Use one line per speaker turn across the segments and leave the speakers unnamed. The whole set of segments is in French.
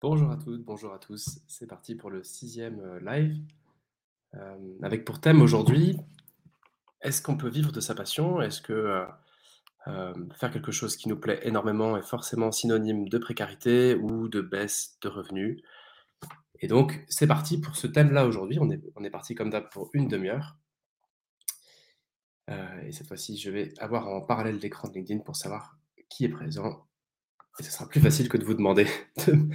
Bonjour à toutes, bonjour à tous. C'est parti pour le sixième euh, live. Euh, avec pour thème aujourd'hui, est-ce qu'on peut vivre de sa passion? Est-ce que euh, faire quelque chose qui nous plaît énormément est forcément synonyme de précarité ou de baisse de revenus? Et donc, c'est parti pour ce thème-là aujourd'hui. On est, parti comme d'hab pour une demi-heure. Et cette fois-ci, je vais avoir en parallèle l'écran de LinkedIn pour savoir qui est présent. Et ce sera plus facile que de vous demander de,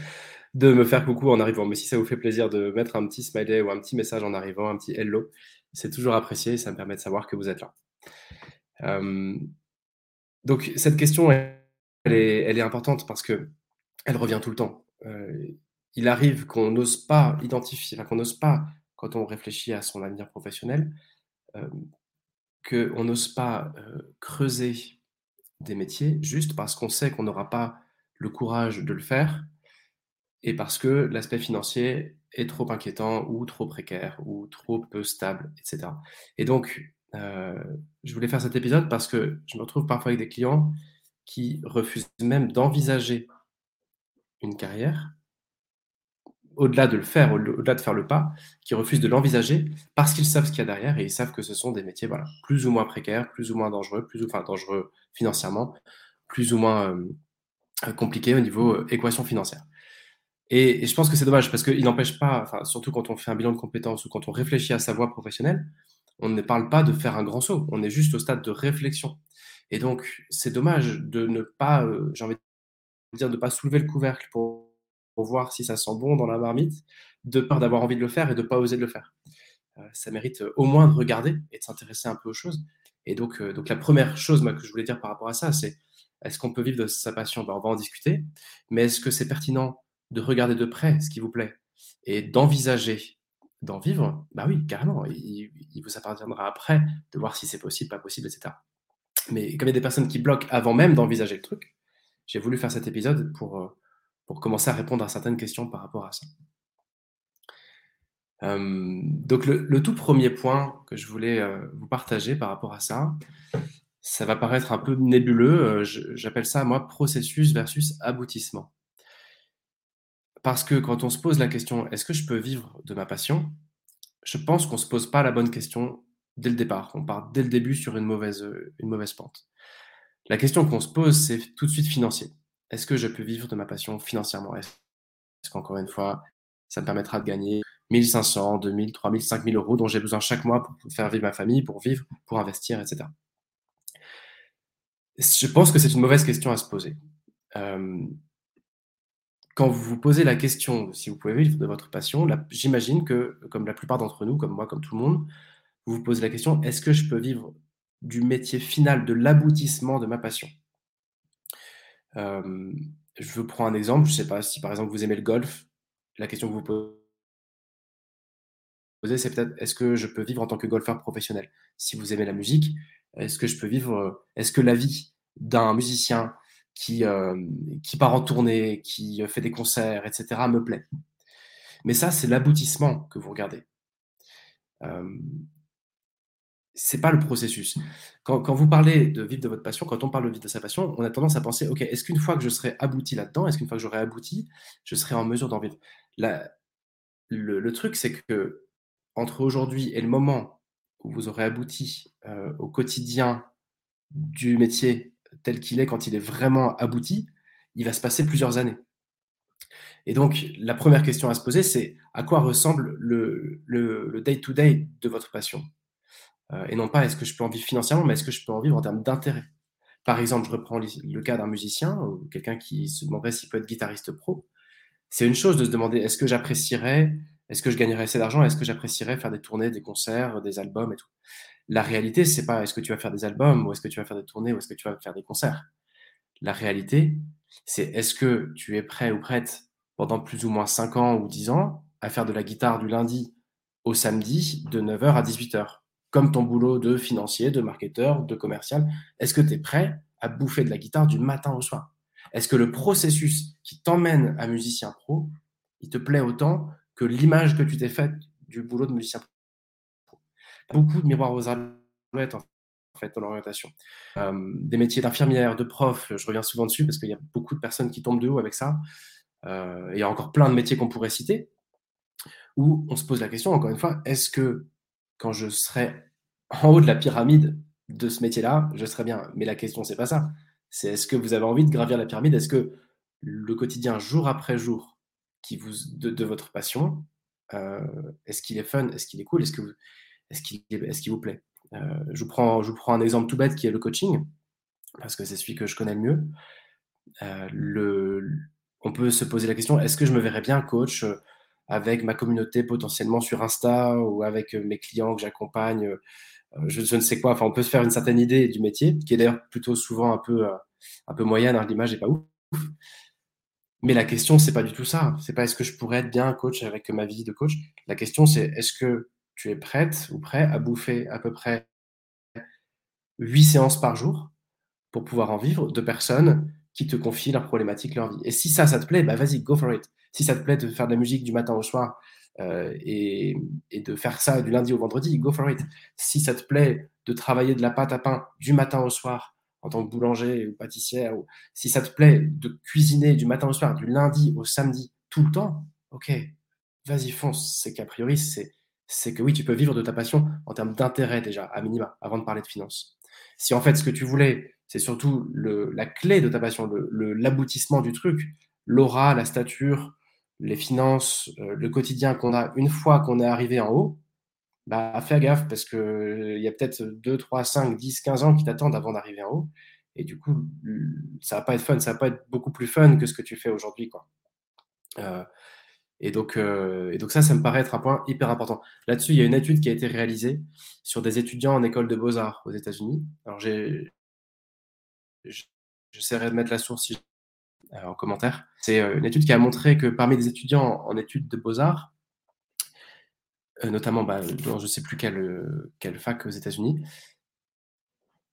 de me faire coucou en arrivant. Mais si ça vous fait plaisir de mettre un petit smiley ou un petit message en arrivant, un petit hello, c'est toujours apprécié ça me permet de savoir que vous êtes là. Euh, donc cette question, elle est, importante parce que elle revient tout le temps. Euh, il arrive qu'on n'ose pas identifier, qu'on n'ose pas, quand on réfléchit à son avenir professionnel, euh, qu'on n'ose pas creuser des métiers juste parce qu'on sait qu'on n'aura pas le courage de le faire et parce que l'aspect financier est trop inquiétant ou trop précaire ou trop peu stable, etc. Et donc, euh, je voulais faire cet épisode parce que je me retrouve parfois avec des clients qui refusent même d'envisager une carrière, au-delà de le faire, au-delà de faire le pas, qui refusent de l'envisager parce qu'ils savent ce qu'il y a derrière et ils savent que ce sont des métiers voilà, plus ou moins précaires, plus ou moins dangereux, plus ou enfin dangereux financièrement, plus ou moins euh, compliqués au niveau euh, équation financière. Et, je pense que c'est dommage parce qu'il n'empêche pas, enfin, surtout quand on fait un bilan de compétences ou quand on réfléchit à sa voie professionnelle, on ne parle pas de faire un grand saut, on est juste au stade de réflexion. Et donc, c'est dommage de ne pas, euh, j'ai envie de dire, de pas soulever le couvercle pour, voir si ça sent bon dans la marmite, de peur d'avoir envie de le faire et de ne pas oser de le faire. Euh, ça mérite euh, au moins de regarder et de s'intéresser un peu aux choses. Et donc, donc la première chose que je voulais dire par rapport à ça, c'est est-ce qu'on peut vivre de sa passion? Ben, On va en discuter. Mais est-ce que c'est pertinent de regarder de près ce qui vous plaît et d'envisager d'en vivre, bah oui, carrément. Il, vous appartiendra après de voir si c'est possible, pas possible, etc. Mais comme il y a des personnes qui bloquent avant même d'envisager le truc, j'ai voulu faire cet épisode pour, pour commencer à répondre à certaines questions par rapport à ça. Euh, donc le, le, tout premier point que je voulais euh, vous partager par rapport à ça, ça va paraître un peu nébuleux, euh, j'appelle ça moi processus versus aboutissement. Parce que quand on se pose la question, est-ce que je peux vivre de ma passion? Je pense qu'on ne se pose pas la bonne question dès le départ. On part dès le début sur une mauvaise, une mauvaise pente. La question qu'on se pose, c'est tout de suite financier. Est-ce que je peux vivre de ma passion financièrement? Est-ce qu'encore une fois, ça me permettra de gagner 1500, 2000, 3000, 5000 euros dont j'ai besoin chaque mois pour faire vivre ma famille, pour vivre, pour investir, etc. Je pense que c'est une mauvaise question à se poser. Euh, quand vous vous posez la question si vous pouvez vivre de votre passion, j'imagine que, comme la plupart d'entre nous, comme moi, comme tout le monde, vous vous posez la question est-ce que je peux vivre du métier final, de l'aboutissement de ma passion? Euh, Je vous prends un exemple. Je ne sais pas si par exemple vous aimez le golf. La question que vous posez, c'est peut-être est-ce que je peux vivre en tant que golfeur professionnel? Si vous aimez la musique, est-ce que je peux vivre Est-ce que la vie d'un musicien qui, euh, qui part en tournée, qui fait des concerts, etc., me plaît. Mais ça, c'est l'aboutissement que vous regardez. Euh, c'est pas le processus. Quand, quand, vous parlez de vivre de votre passion, quand on parle de vivre de sa passion, on a tendance à penser, OK, est-ce qu'une fois que je serai abouti là-dedans, est-ce qu'une fois que j'aurai abouti, je serai en mesure d'en vivre? La, le, le, truc, c'est que entre aujourd'hui et le moment où vous aurez abouti euh, au quotidien du métier tel qu'il est quand il est vraiment abouti, il va se passer plusieurs années. Et donc, la première question à se poser, c'est à quoi ressemble le day-to-day -day de votre passion? Euh, Et non pas est-ce que je peux en vivre financièrement, mais est-ce que je peux en vivre en termes d'intérêt? Par exemple, je reprends le cas d'un musicien ou quelqu'un qui se demanderait s'il peut être guitariste pro. C'est une chose de se demander est-ce que j'apprécierais, est-ce que je gagnerais assez d'argent, est-ce que j'apprécierais faire des tournées, des concerts, des albums et tout? La réalité, c'est pas est-ce que tu vas faire des albums ou est-ce que tu vas faire des tournées ou est-ce que tu vas faire des concerts. La réalité, c'est est-ce que tu es prêt ou prête pendant plus ou moins 5 ans ou 10 ans à faire de la guitare du lundi au samedi de 9h à 18h, comme ton boulot de financier, de marketeur, de commercial. Est-ce que tu es prêt à bouffer de la guitare du matin au soir? Est-ce que le processus qui t'emmène à musicien pro, il te plaît autant que l'image que tu t'es faite du boulot de musicien pro? Beaucoup de miroirs aux alouettes en fait dans l'orientation. Euh, des métiers d'infirmière, de prof, je reviens souvent dessus parce qu'il y a beaucoup de personnes qui tombent de haut avec ça. Heu, il y a encore plein de métiers qu'on pourrait citer, où on se pose la question, encore une fois: «Est-ce que quand je serai en haut de la pyramide de ce métier-là, je serai bien?» mais la question, c'est pas ça. C'est est-ce que vous avez envie de gravir la pyramide? Est-ce que le quotidien, jour après jour, qui vous de votre passion, heu, est-ce qu'il est fun? Est-ce qu'il est cool? Est-ce que est-ce qu'il est-ce qu'il vous plaît? Heu, je vous prends je vous prends un exemple tout bête qui est le coaching, parce que c'est celui que je connais le mieux. Heu, le on peut se poser la question: «Est-ce que je me verrais bien coach, heu, avec ma communauté potentiellement sur Insta ou avec, mes clients que j'accompagne?» je ne sais quoi. Enfin, on peut se faire une certaine idée du métier, qui est d'ailleurs plutôt souvent un peu, un peu moyenne, hein, l'image est pas ouf. Mais la question, c'est pas du tout ça. C'est pas: «Est-ce que je pourrais être bien coach avec ma vie de coach?» la question c'est: «Est-ce que tu es prête ou prêt à bouffer à peu près 8 séances par jour pour pouvoir en vivre de personnes qui te confient leurs problématiques, leur vie?» et si ça, ça te plaît, bah, vas-y, go for it. Si ça te plaît de faire de la musique du matin au soir, et et de faire ça du lundi au vendredi, go for it. Si ça te plaît de travailler de la pâte à pain du matin au soir en tant que boulanger ou pâtissière ou si ça te plaît de cuisiner du matin au soir, du lundi au samedi, tout le temps, OK, vas-y fonce. C'est qu'a priori, c'est c'est que oui, tu peux vivre de ta passion en termes d'intérêt déjà, à minima, avant de parler de finances. Si en fait, ce que tu voulais, c'est surtout la clé de ta passion, l'aboutissement du truc, l'aura, la stature, les finances, heu, le quotidien qu'on a une fois qu'on est arrivé en haut, bah, fais gaffe parce qu'il y a peut-être 2-3-5-10-15 ans qui t'attendent avant d'arriver en haut et du coup, ça va pas être fun, ça va pas être beaucoup plus fun que ce que tu fais aujourd'hui. Heu et donc heu et donc ça, ça me paraît être un point hyper important. Là-dessus, il y a une étude qui a été réalisée sur des étudiants en école de beaux-arts aux États-Unis. Alors j'essaierai de mettre la source si heu, en commentaire. C'est, heu, une étude qui a montré que parmi les étudiants en études de beaux-arts notamment, bah, dans je sais plus quelle fac aux États-Unis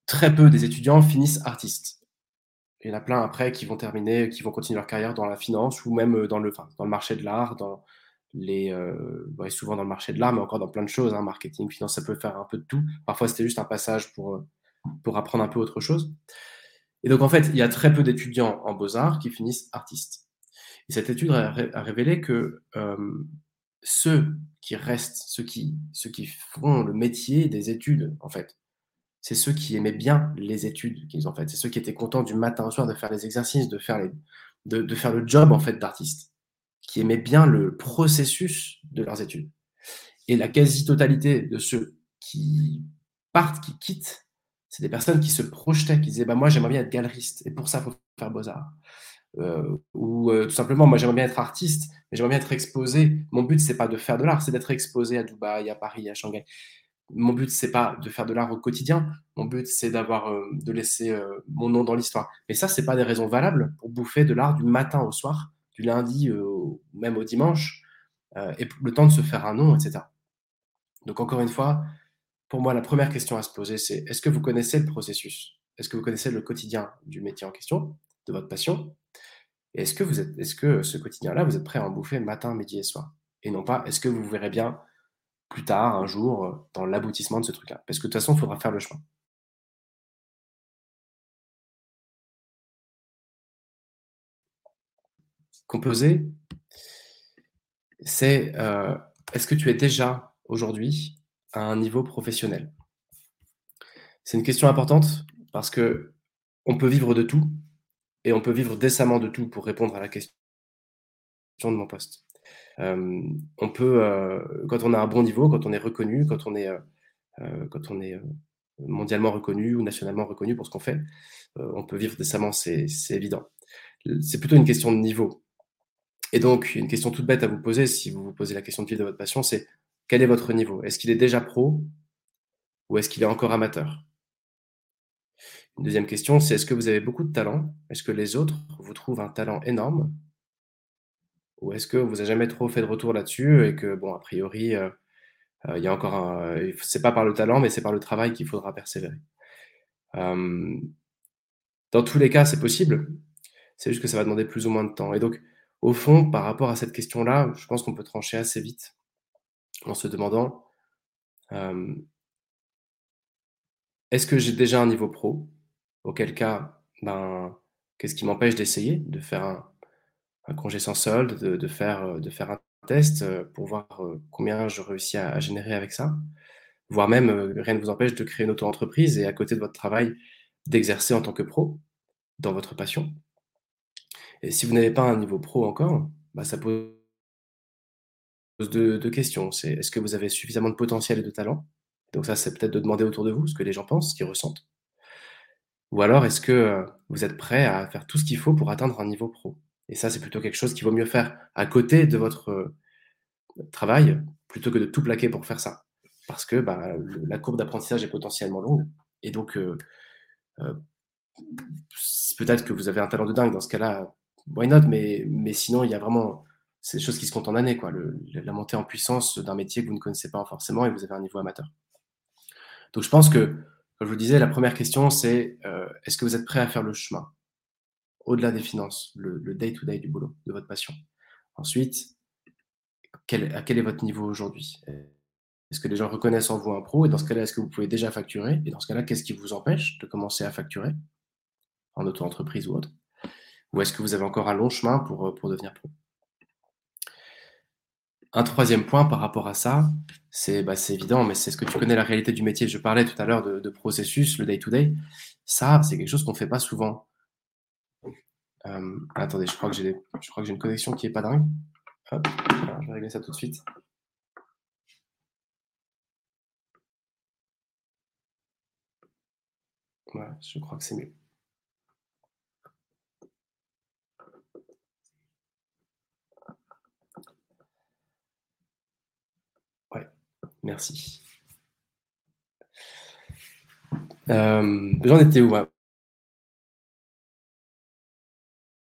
très peu des étudiants finissent artistes. Il y en a plein après qui vont terminer, qui vont continuer leur carrière dans la finance ou même, heu, dans le dans le marché de l'art, dans les, ouais, souvent dans le marché de l'art, mais encore dans plein de choses, hein, marketing, finance, ça peut faire un peu de tout. Parfois, c'était juste un passage pour, heu, pour apprendre un peu autre chose et donc en fait, il y a très peu d'étudiants en beaux-arts qui finissent artistes et cette étude a ré a révélé que, ceux qui restent, ceux qui ceux qui font le métier des études, en fait, c'est ceux qui aimaient bien les études qu'ils ont faites. C'est ceux qui étaient contents du matin au soir de faire les exercices, de faire le job, en fait, d'artiste, qui aimaient bien le processus de leurs études et la quasi-totalité de ceux qui partent, qui quittent, c'est des personnes qui se projetaient, qui disaient: «Bah, moi, j'aimerais bien être galeriste et pour ça, il faut faire beaux-arts» heu, ou heu, tout simplement: «Moi, j'aimerais bien être artiste, mais j'aimerais bien être exposé. Mon but, c'est pas de faire de l'art, c'est d'être exposé à Dubaï, à Paris, à Shanghai. Mon but, c'est pas de faire de l'art au quotidien. Mon but, c'est d'avoir, heu, de laisser, heu, mon nom dans l'histoire» et ça, c'est pas des raisons valables pour bouffer de l'art du matin au soir, du lundi au même au dimanche, et le temps de se faire un nom et cetera. Donc encore une fois, pour moi, la 1re question à se poser, c'est: «Est-ce que vous connaissez le processus? Est-ce que vous connaissez le quotidien du métier en question, de votre passion? Est-ce que vous êtes est-ce que ce quotidien-là, vous êtes prêt à en bouffer matin, midi et soir?» et non pas: «Est-ce que vous verrez bien plus tard, un jour, heu, dans l'aboutissement de ce truc-là?» parce que de toute façon, il faudra faire le choix. Composer c'est, heu, est-ce que tu es déjà, aujourd'hui, à un niveau professionnel? C'est une question importante parce qu'on peut vivre de tout et on peut vivre décemment de tout pour répondre à la question de mon poste. Hem, on peut, heu, quand on a un bon niveau, quand on est reconnu, quand on est, heu, quand on est, mondialement reconnu ou nationalement reconnu pour ce qu'on fait, on peut vivre décemment, c'est évident. C'est plutôt une question de niveau et donc une question toute bête à vous poser, si vous vous posez la question de vivre de votre passion, c'est: quel est votre niveau? Est-ce qu'il est déjà pro ou est-ce qu'il est encore amateur? Une 2e question, c'est: est-ce que vous avez beaucoup de talent? Est-ce que les autres vous trouvent un talent énorme? Ou est-ce qu'on vous a jamais trop fait de retour là-dessus et que bon, a priori, heu heu, il y a encore un f c'est pas par le talent, mais c'est par le travail qu'il faudra persévérer? Dans tous les cas, c'est possible, c'est juste que ça va demander plus ou moins de temps et donc au fond, par rapport à cette question-là, je pense qu'on peut trancher assez vite en se demandant, «Est-ce que j'ai déjà un niveau pro? Auquel cas, ben, qu'est-ce qui m'empêche d'essayer, de faire un un congé sans solde, de de faire, un test, heu, pour voir, combien je réussis à générer avec ça. Voire même, rien ne vous empêche de créer une auto-entreprise et à côté de votre travail, d'exercer en tant que pro, dans votre passion. Et si vous n'avez pas un niveau pro encore, bah, ça pose 2- 2 questions. C'est est-ce que vous avez suffisamment de potentiel et de talent? Donc ça, c'est peut-être de demander autour de vous ce que les gens pensent, ce qu'ils ressentent. Ou alors est-ce que, vous êtes prêt à faire tout ce qu'il faut pour atteindre un niveau pro? Et ça, c'est plutôt quelque chose qu'il vaut mieux faire à côté de votre, heu, travail, plutôt que de tout plaquer pour faire ça. Parce que, bah, le la courbe d'apprentissage est potentiellement longue et donc heu, s peut-être que vous avez un talent de dingue dans ce cas-là, why not? Mais sinon, il y a vraiment c'est des choses qui se comptent en années, quoi, le la montée en puissance d'un métier que vous ne connaissez pas forcément et vous avez un niveau amateur. Donc je pense que, comme je vous disais, la 1re question c'est, est-ce que vous êtes prêt à faire le chemin? Au-delà des finances, le le day to day du boulot, de votre passion. Ensuite, à quel est votre niveau aujourd'hui? Est-ce que les gens reconnaissent en vous un pro? Et dans ce cas-là, est-ce que vous pouvez déjà facturer? Et dans ce cas-là, qu'est-ce qui vous empêche de commencer à facturer? En auto-entreprise ou autre? Ou est-ce que vous avez encore un long chemin pour, pour devenir pro? Un 3e point par rapport à ça, c'est, bah, évident, mais c'est ce que tu connais la réalité du métier. Je parlais tout à l'heure de processus, le day to day. Ça, c'est quelque chose qu'on fait pas souvent. Hem, attendez, je crois que j'ai une connexion qui est pas dingue. Je vais régler ça tout de suite. Je crois que c'est mieux. Ouais, merci. J'en étais où?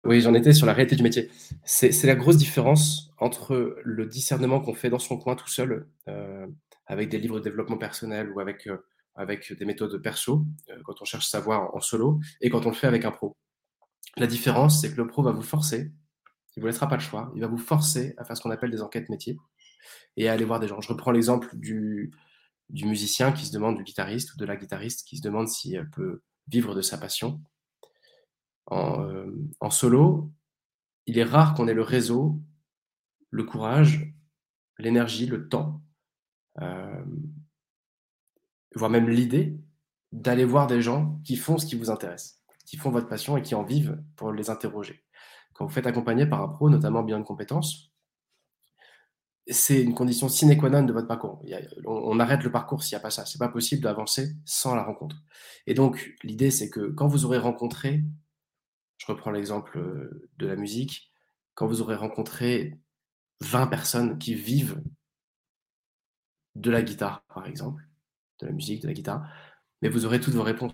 Oui, j'en étais sur la réalité du métier. C'est la grosse différence entre le discernement qu'on fait dans son coin tout seul, heu, avec des livres de développement personnel ou avec, heu, avec des méthodes perso, heu, quand on cherche savoir en solo et quand on le fait avec un pro. La différence, c'est que le pro va vous forcer, il vous laissera pas le choix, il va vous forcer à faire ce qu'on appelle des enquêtes métiers et à aller voir des gens. Je reprends l'exemple du du musicien qui se demande du guitariste ou de la guitariste qui se demande si elle peut vivre de sa passion. En, hem, en solo, il est rare qu'on ait le réseau, le courage, l'énergie, le temps, hem voire même l'idée d'aller voir des gens qui font ce qui vous intéresse, qui font votre passion et qui en vivent pour les interroger. Quand vous faites accompagner par un pro, notamment bilan de compétences c'est une condition sine qua non de votre parcours. On arrête le parcours s'il y a pas ça. C'est pas possible d'avancer sans la rencontre et donc l'idée, c'est que quand vous aurez rencontré je reprends l'exemple, heu, de la musique, quand vous aurez rencontré 20 personnes qui vivent de la guitare, par exemple, de la musique, de la guitare, mais vous aurez toutes vos réponses.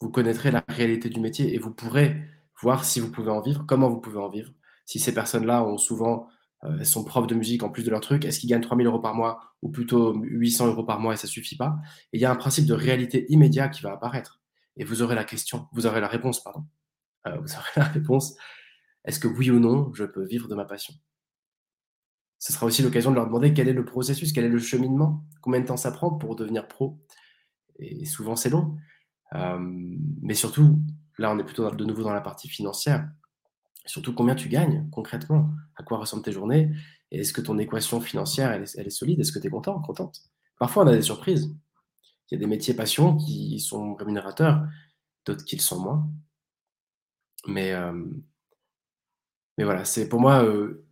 Vous connaîtrez la réalité du métier et vous pourrez voir si vous pouvez en vivre, comment vous pouvez en vivre. Si ces personnes-là ont souvent, elles sont profs de musique en plus de leur truc, est-ce qu'ils gagnent 3 000 € par mois ou plutôt 800 € par mois et ça suffit pas? Il y a un principe de réalité immédiat qui va apparaître et vous aurez la question, vous aurez la réponse, pardon. Heu, vous aurez la réponse: «Est-ce que oui ou non, je peux vivre de ma passion?» Ce sera aussi l'occasion de leur demander quel est le processus, quel est le cheminement, combien de temps ça prend pour devenir pro et souvent c'est long. Mais surtout, là, on est plutôt de nouveau dans la partie financière. Surtout combien tu gagnes concrètement? À quoi ressemblent tes journées? Est-ce que ton équation financière, elle est solide? Est-ce que tu es content, contente? Parfois, on a des surprises. Il y a des métiers passion qui sont rémunérateurs, d'autres qui le sont moins. Mais hem mais voilà, c'est pour moi, heu,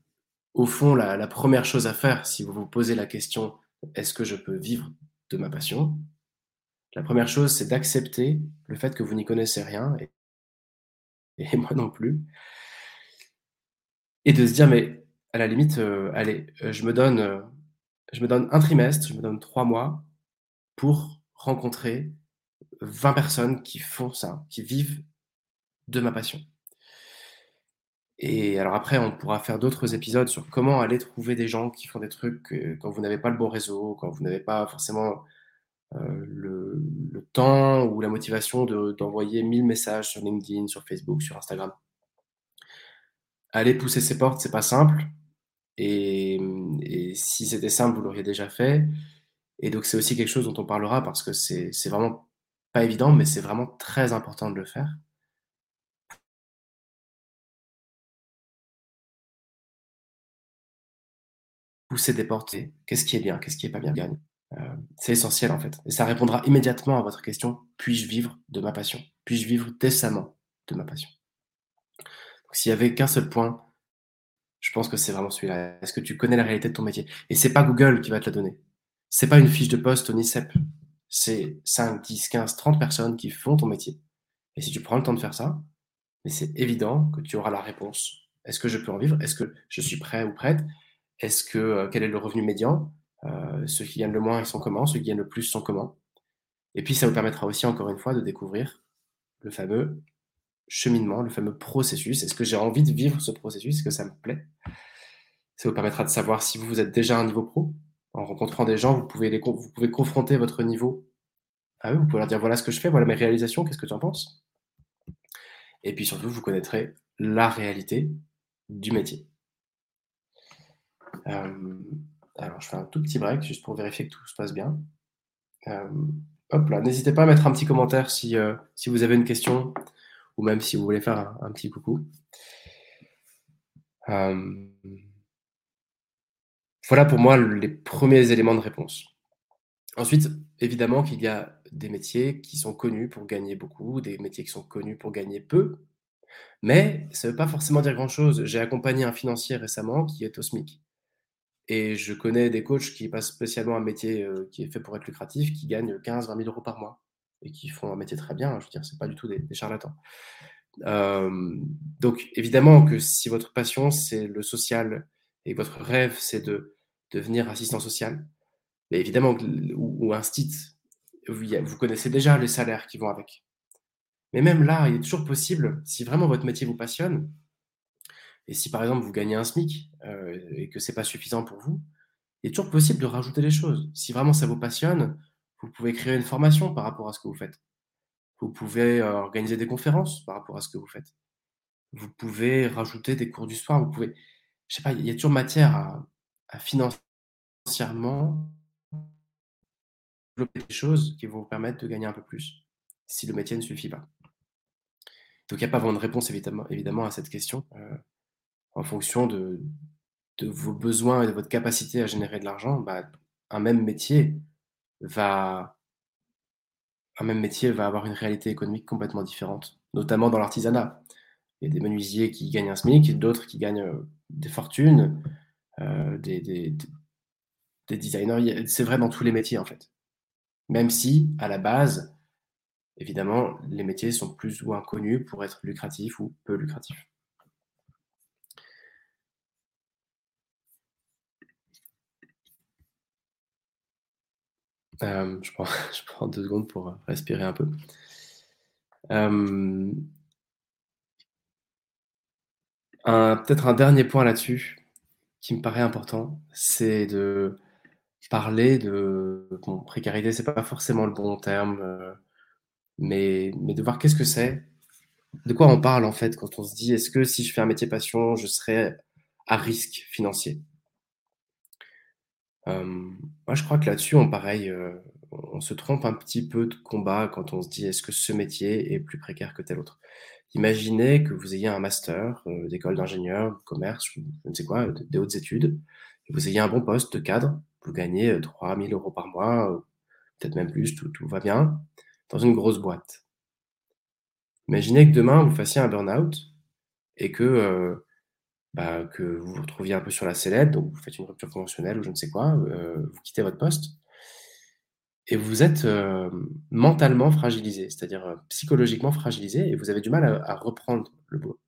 au fond, la 1re chose à faire si vous vous posez la question: «Est-ce que je peux vivre de ma passion?» la 1re chose, c'est d'accepter le fait que vous n'y connaissez rien et et moi non plus et de se dire: «Mais à la limite, heu, allez, heu, je me donne, heu, je me donne 1 trimestre, je me donne 3 mois pour rencontrer 20 personnes qui font ça, qui vivent de ma passion». Et alors après, on pourra faire d'autres épisodes sur comment aller trouver des gens qui font des trucs, quand vous n'avez pas le bon réseau, quand vous n'avez pas forcément, heu, le temps ou la motivation de d'envoyer 1000 messages sur LinkedIn, sur Facebook, sur Instagram. Aller pousser ces portes, c'est pas simple et et si c'était simple, vous l'auriez déjà fait et donc c'est aussi quelque chose dont on parlera parce que c'est vraiment pas évident, mais c'est vraiment très important de le faire. Pousser des portes qu'est-ce qui est bien, qu'est-ce qui est pas bien, gagne. Heu, c'est essentiel, en fait et ça répondra immédiatement à votre question: «Puis-je vivre de ma passion? Puis-je vivre décemment de ma passion?» s'il y avait qu'un seul point, je pense que c'est vraiment celui-là. Est-ce que tu connais la réalité de ton métier? Et c'est pas Google qui va te la donner. C'est pas une fiche de poste au NICEP. C'est 5-10-15-30 personnes qui font ton métier et si tu prends le temps de faire ça, c'est évident que tu auras la réponse. Est-ce que je peux en vivre? Est-ce que je suis prêt ou prête? Est-ce que, heu, quel est le revenu médian? Heu, ceux qui gagnent le moins, ils sont comment? Ceux qui gagnent le plus sont comment? Et puis ça vous permettra aussi encore une fois de découvrir le fameux cheminement, le fameux processus. Est-ce que j'ai envie de vivre ce processus? Est-ce que ça me plaît? Ça vous permettra de savoir si vous, êtes déjà un niveau pro. En rencontrant des gens, vous pouvez vous pouvez confronter votre niveau à eux. Vous pouvez leur dire: «Voilà ce que je fais, voilà mes réalisations, qu'est-ce que tu en penses?» et puis surtout, vous connaîtrez la réalité du métier. Hem, alors je fais un tout petit break juste pour vérifier que tout se passe bien. Hem, hop là, n'hésitez pas à mettre un petit commentaire si, heu, si vous avez une question ou même si vous voulez faire un petit coucou. Voilà pour moi les premiers éléments de réponse. Ensuite, évidemment qu'il y a des métiers qui sont connus pour gagner beaucoup, des métiers qui sont connus pour gagner peu, mais ça veut pas forcément dire grand-chose. J'ai accompagné un financier récemment qui est au SMIC et je connais des coachs qui passent spécialement un métier, heu, qui est fait pour être lucratif, qui gagnent 15-20 000 € par mois et qui font un métier très bien. Je veux dire, c'est pas du tout des charlatans. Donc évidemment que si votre passion, c'est le social et votre rêve, c'est de devenir assistant social, mais évidemment ou ou instit, vous vous connaissez déjà les salaires qui vont avec. Mais même là, il est toujours possible, si vraiment votre métier vous passionne et si par exemple vous gagnez un SMIC, heu et que c'est pas suffisant pour vous, il est toujours possible de rajouter des choses. Si vraiment ça vous passionne, vous pouvez créer une formation par rapport à ce que vous faites. Vous pouvez, heu, organiser des conférences par rapport à ce que vous faites. Vous pouvez rajouter des cours du soir, vous pouvez je sais pas, il y a toujours matière à à financièrement développer des choses qui vont vous permettre de gagner un peu plus, si le métier ne suffit pas. Donc il y a pas vraiment de réponse évidemment à cette question, heu, en fonction de de vos besoins et de votre capacité à générer de l'argent, bah, un même métier va un même métier va avoir une réalité économique complètement différente, notamment dans l'artisanat. Il y a des menuisiers qui gagnent un SMIC, d'autres qui gagnent, heu, des fortunes, heu, des des des designers, c'est vrai dans tous les métiers, en fait. Même si, à la base, évidemment, les métiers sont plus ou moins connus pour être lucratifs ou peu lucratifs. Hem, je prends 2 secondes pour, respirer un peu. Un peut-être un dernier point là-dessus, qui me paraît important, c'est de parler de bon, précarité, c'est pas forcément le bon terme, heu, mais mais de voir qu'est-ce que c'est? De quoi on parle, en fait, quand on se dit: «Est-ce que si je fais un métier passion, je serai à risque financier?» Moi, je crois que là-dessus, on pareil, heu, on se trompe un petit peu de combat quand on se dit: «Est-ce que ce métier est plus précaire que tel autre?» Imaginez que vous ayez un master, heu, d'école d'ingénieur, commerce je ne sais quoi, d des hautes études et vous ayez un bon poste de cadre. Vous gagnez, heu, 3 000 € par mois, peut-être même plus, tout va bien, dans une grosse boîte. Imaginez que demain, vous fassiez un burn-out et que, heu, bah, que vous vous retrouviez un peu sur la sellette, donc vous faites une rupture conventionnelle ou je ne sais quoi, heu, vous quittez votre poste et vous êtes, hem, mentalement fragilisé, c'est-à-dire, heu, psychologiquement fragilisé et vous avez du mal à reprendre le boulot.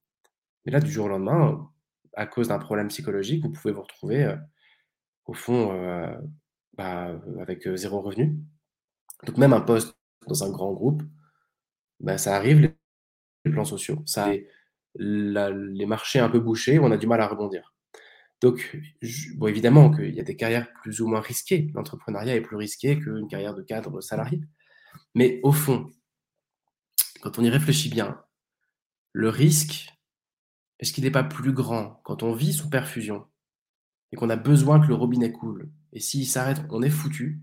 Et là, du jour au lendemain, à cause d'un problème psychologique, vous pouvez vous retrouver, au fond, bah, avec, 0 revenu. Donc même un poste dans un grand groupe, bah, ça arrive les plans sociaux, ça les marchés un peu bouchés, on a du mal à rebondir. Donc bon, évidemment qu'il y a des carrières plus ou moins risquées. L'entrepreneuriat est plus risqué qu'une carrière de cadre salarié. Mais au fond quand on y réfléchit bien, le risque, est-ce qu'il est pas plus grand quand on vit sous perfusion et qu'on a besoin que le robinet coule? Et s'il s'arrête, on est foutu?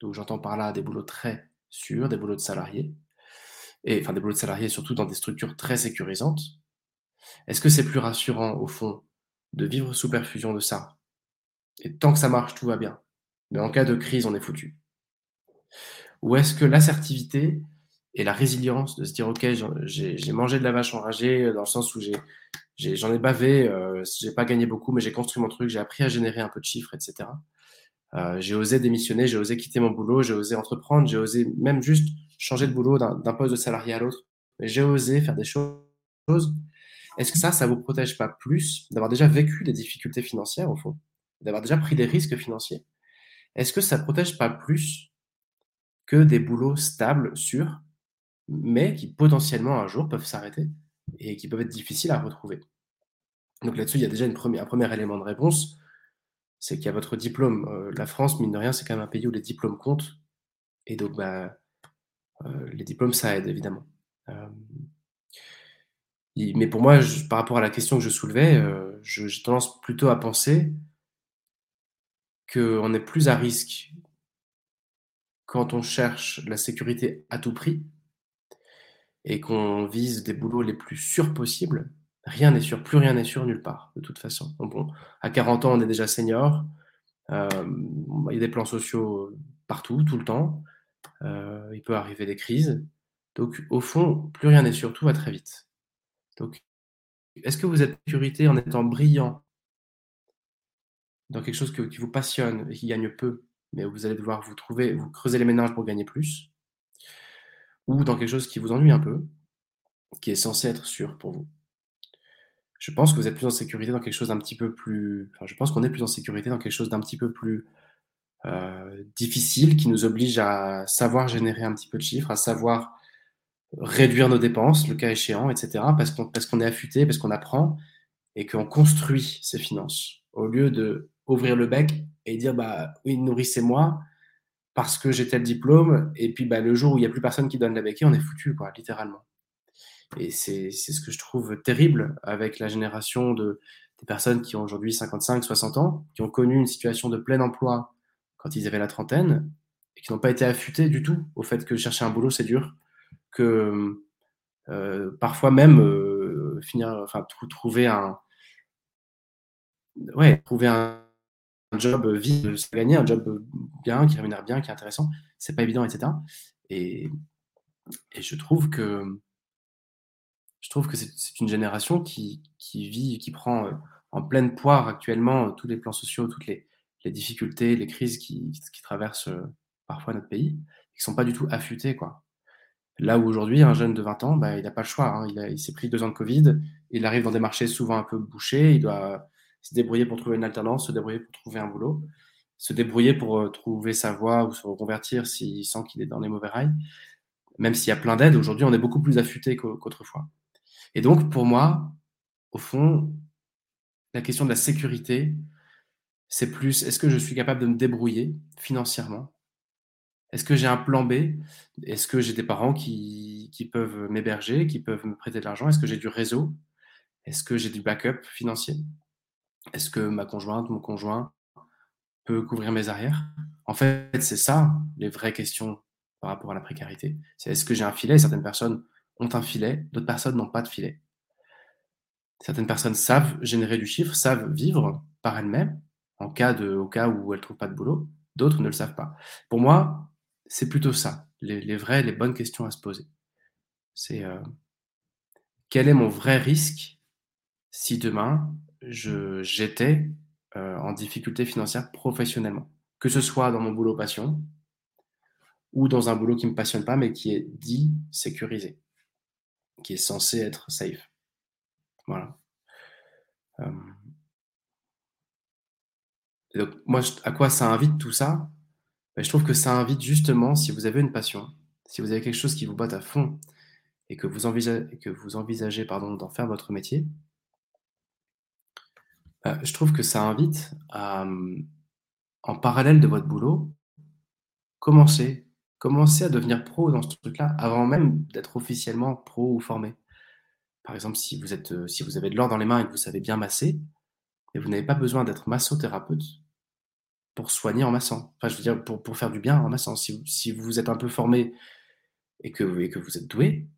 Donc j'entends par là des boulots très sûrs, des boulots de salariés et enfin des boulots de salariés surtout dans des structures très sécurisantes. Est-ce que c'est plus rassurant au fond de vivre sous perfusion de ça? Et tant que ça marche, tout va bien. Mais en cas de crise, on est foutu. Ou est-ce que l'assertivité et la résilience de se dire: «OK, j'ai mangé de la vache enragée», dans le sens où j'en ai, bavé, euh, j'ai pas gagné beaucoup, mais j'ai construit mon truc, j'ai appris à générer un peu de chiffres, etc. Euh, j'ai osé démissionner, j'ai osé quitter mon boulot, j'ai osé entreprendre, j'ai osé même juste changer de boulot d'un poste de salarié à l'autre. J'ai osé faire des choses. Est-ce que ça, ça vous protège pas plus d'avoir déjà vécu des difficultés financières au fond, d'avoir déjà pris des risques financiers? Est-ce que ça protège pas plus que des boulots stables, sûrs, mais qui potentiellement un jour peuvent s'arrêter et qui peuvent être difficiles à retrouver? Donc là-dessus, il y a déjà un premier élément de réponse, c'est qu'il y a votre diplôme. Euh, la France, mine de rien, c'est quand même un pays où les diplômes comptent. Et donc, bah, euh, les diplômes, ça aide évidemment. Euh, mais pour moi, par rapport à la question que je soulevais, j'ai tendance plutôt à penser qu'on est plus à risque quand on cherche la sécurité à tout prix et qu'on vise des boulots les plus sûrs possibles, rien n'est sûr, plus rien n'est sûr nulle part, de toute façon. bon, à 40 ans, on est déjà senior, euh, il y a des plans sociaux partout, tout le temps, euh, il peut arriver des crises. Donc, au fond, plus rien n'est sûr, tout va très vite. Donc, est-ce que vous êtes en sécurité en étant brillant dans quelque chose qui vous passionne et qui gagne peu, mais vous allez devoir vous trouver, vous creuser les ménages pour gagner plus, ou dans quelque chose qui vous ennuie un peu, qui est censé être sûr pour vous? Je pense que vous êtes plus en sécurité dans quelque chose d'un petit peu plus. Enfin, je pense qu'on est plus en sécurité dans quelque chose d'un petit peu plus euh, difficile, qui nous oblige à savoir générer un petit peu de chiffres, à savoir réduire nos dépenses, le cas échéant, etc. Parce qu'on parce est affûté, parce qu'on apprend et qu'on construit ses finances. Au lieu de ouvrir le bec et dire bah oui, nourrissez-moi parce que j'ai tel diplôme, et puis bah, le jour où il n'y a plus personne qui donne la béquille, on est foutu, quoi, littéralement. Et c'est ce que je trouve terrible avec la génération de, des personnes qui ont aujourd'hui 55, 60 ans, qui ont connu une situation de plein emploi quand ils avaient la trentaine, et qui n'ont pas été affûtés du tout au fait que chercher un boulot, c'est dur, que euh, parfois même euh, finir, enfin, trouver un, ouais, trouver un, job vide, gagner un job bien, qui rémunère bien, qui est intéressant, c'est pas évident, etc. Et, et je trouve que je trouve que c'est une génération qui, qui, vit, qui prend euh, en pleine poire actuellement tous les plans sociaux, toutes les, les difficultés, les crises qui, qui, traversent parfois notre pays, qui sont pas du tout affûtés, quoi. Là où aujourd'hui, un jeune de 20 ans, bah, il n'a pas le choix. Hein. Il, s'est pris deux ans de Covid, il arrive dans des marchés souvent un peu bouchés, il doit se débrouiller pour trouver une alternance, se débrouiller pour trouver un boulot, se débrouiller pour euh, trouver sa voie ou se reconvertir s'il sent qu'il est dans les mauvais rails. Même s'il y a plein d'aides, aujourd'hui, on est beaucoup plus affûté qu'autrefois. Et donc, pour moi, au fond, la question de la sécurité, c'est plus est-ce que je suis capable de me débrouiller financièrement Est-ce que j'ai un plan B? Est-ce que j'ai des parents qui, peuvent m'héberger, qui peuvent me prêter de l'argent? Est-ce que j'ai du réseau? Est-ce que j'ai du backup financier? Est-ce que ma conjointe, mon conjoint peut couvrir mes arrières? En fait, c'est ça les vraies questions par rapport à la précarité. C'est est-ce que j'ai un filet? Certaines personnes ont un filet, d'autres personnes n'ont pas de filet. Certaines personnes savent générer du chiffre, savent vivre par elles-mêmes en cas de, au cas où elles ne trouvent pas de boulot. D'autres ne le savent pas. Pour moi, c'est plutôt ça, les, vraies, les bonnes questions à se poser. C'est euh, quel est mon vrai risque si demain j'étais euh, en difficulté financière professionnellement? Que ce soit dans mon boulot passion ou dans un boulot qui ne me passionne pas, mais qui est dit sécurisé, qui est censé être safe. Voilà. Euh. donc, moi, à quoi ça invite tout ça? Ben, Je trouve que ça invite justement, si vous avez une passion, si vous avez quelque chose qui vous botte à fond et que vous envisagez, que vous envisagez pardon, d'en faire votre métier, euh, je trouve que ça invite à, en parallèle de votre boulot, commencer commencer à devenir pro dans ce truc-là, avant même d'être officiellement pro ou formé. Par exemple, si vous êtes, euh, si vous avez de l'or dans les mains et que vous savez bien masser, et vous n'avez pas besoin d'être massothérapeute pour soigner en massant. Enfin, je veux dire, pour pour faire du bien en massant. Si si vous êtes un peu formé et que et que vous êtes doué,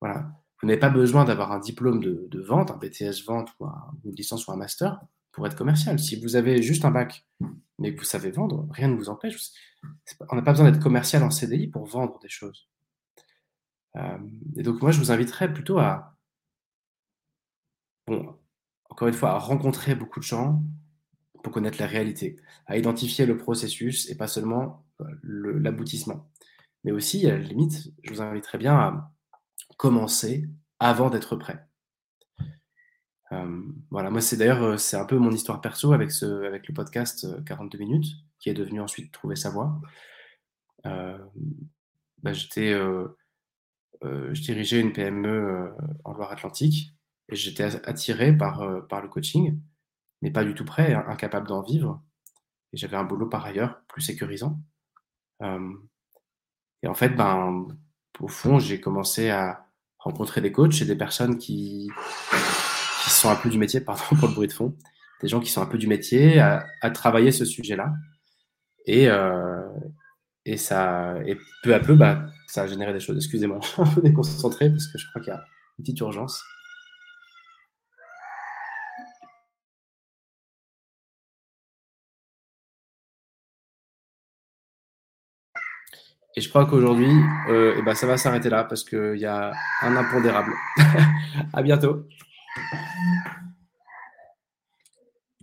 voilà, vous n'avez pas besoin d'avoir un diplôme de, vente, un BTS vente ou, une licence ou un master pour être commercial. Si vous avez juste un bac, mais que vous savez vendre, rien ne vous empêche. On n'a pas besoin d'être commercial en CDI pour vendre des choses. Euh, et donc moi, je vous inviterais plutôt à, bon, encore une fois, à rencontrer beaucoup de gens pour connaître la réalité, à identifier le processus et pas seulement euh, l'aboutissement. Mais aussi, à la limite, je vous inviterais bien à commencer avant d'être prêt. Euh, voilà, moi c'est d'ailleurs euh, c'est un peu mon histoire perso avec ce avec le podcast 42 minutes qui est devenu ensuite trouver sa voie. Bah, j'étais je dirigeais une PME en Loire-Atlantique et j'étais attiré par, par le coaching, mais pas du tout prêt, incapable d'en vivre. Et j'avais un boulot par ailleurs plus sécurisant. et en fait, ben, au fond, j'ai commencé à rencontrer des coachs et des personnes qui, sont un peu du métier, pardon pour le bruit de fond, des gens qui sont un peu du métier, à, travailler ce sujet-là. Et, euh, et, et peu à peu, bah, ça a généré des choses. Excusez-moi, je suis un peu déconcentré parce que je crois qu'il y a une petite urgence. Et je crois qu'aujourd'hui, euh, eh ben, ça va s'arrêter là parce qu'il y a un impondérable. à bientôt.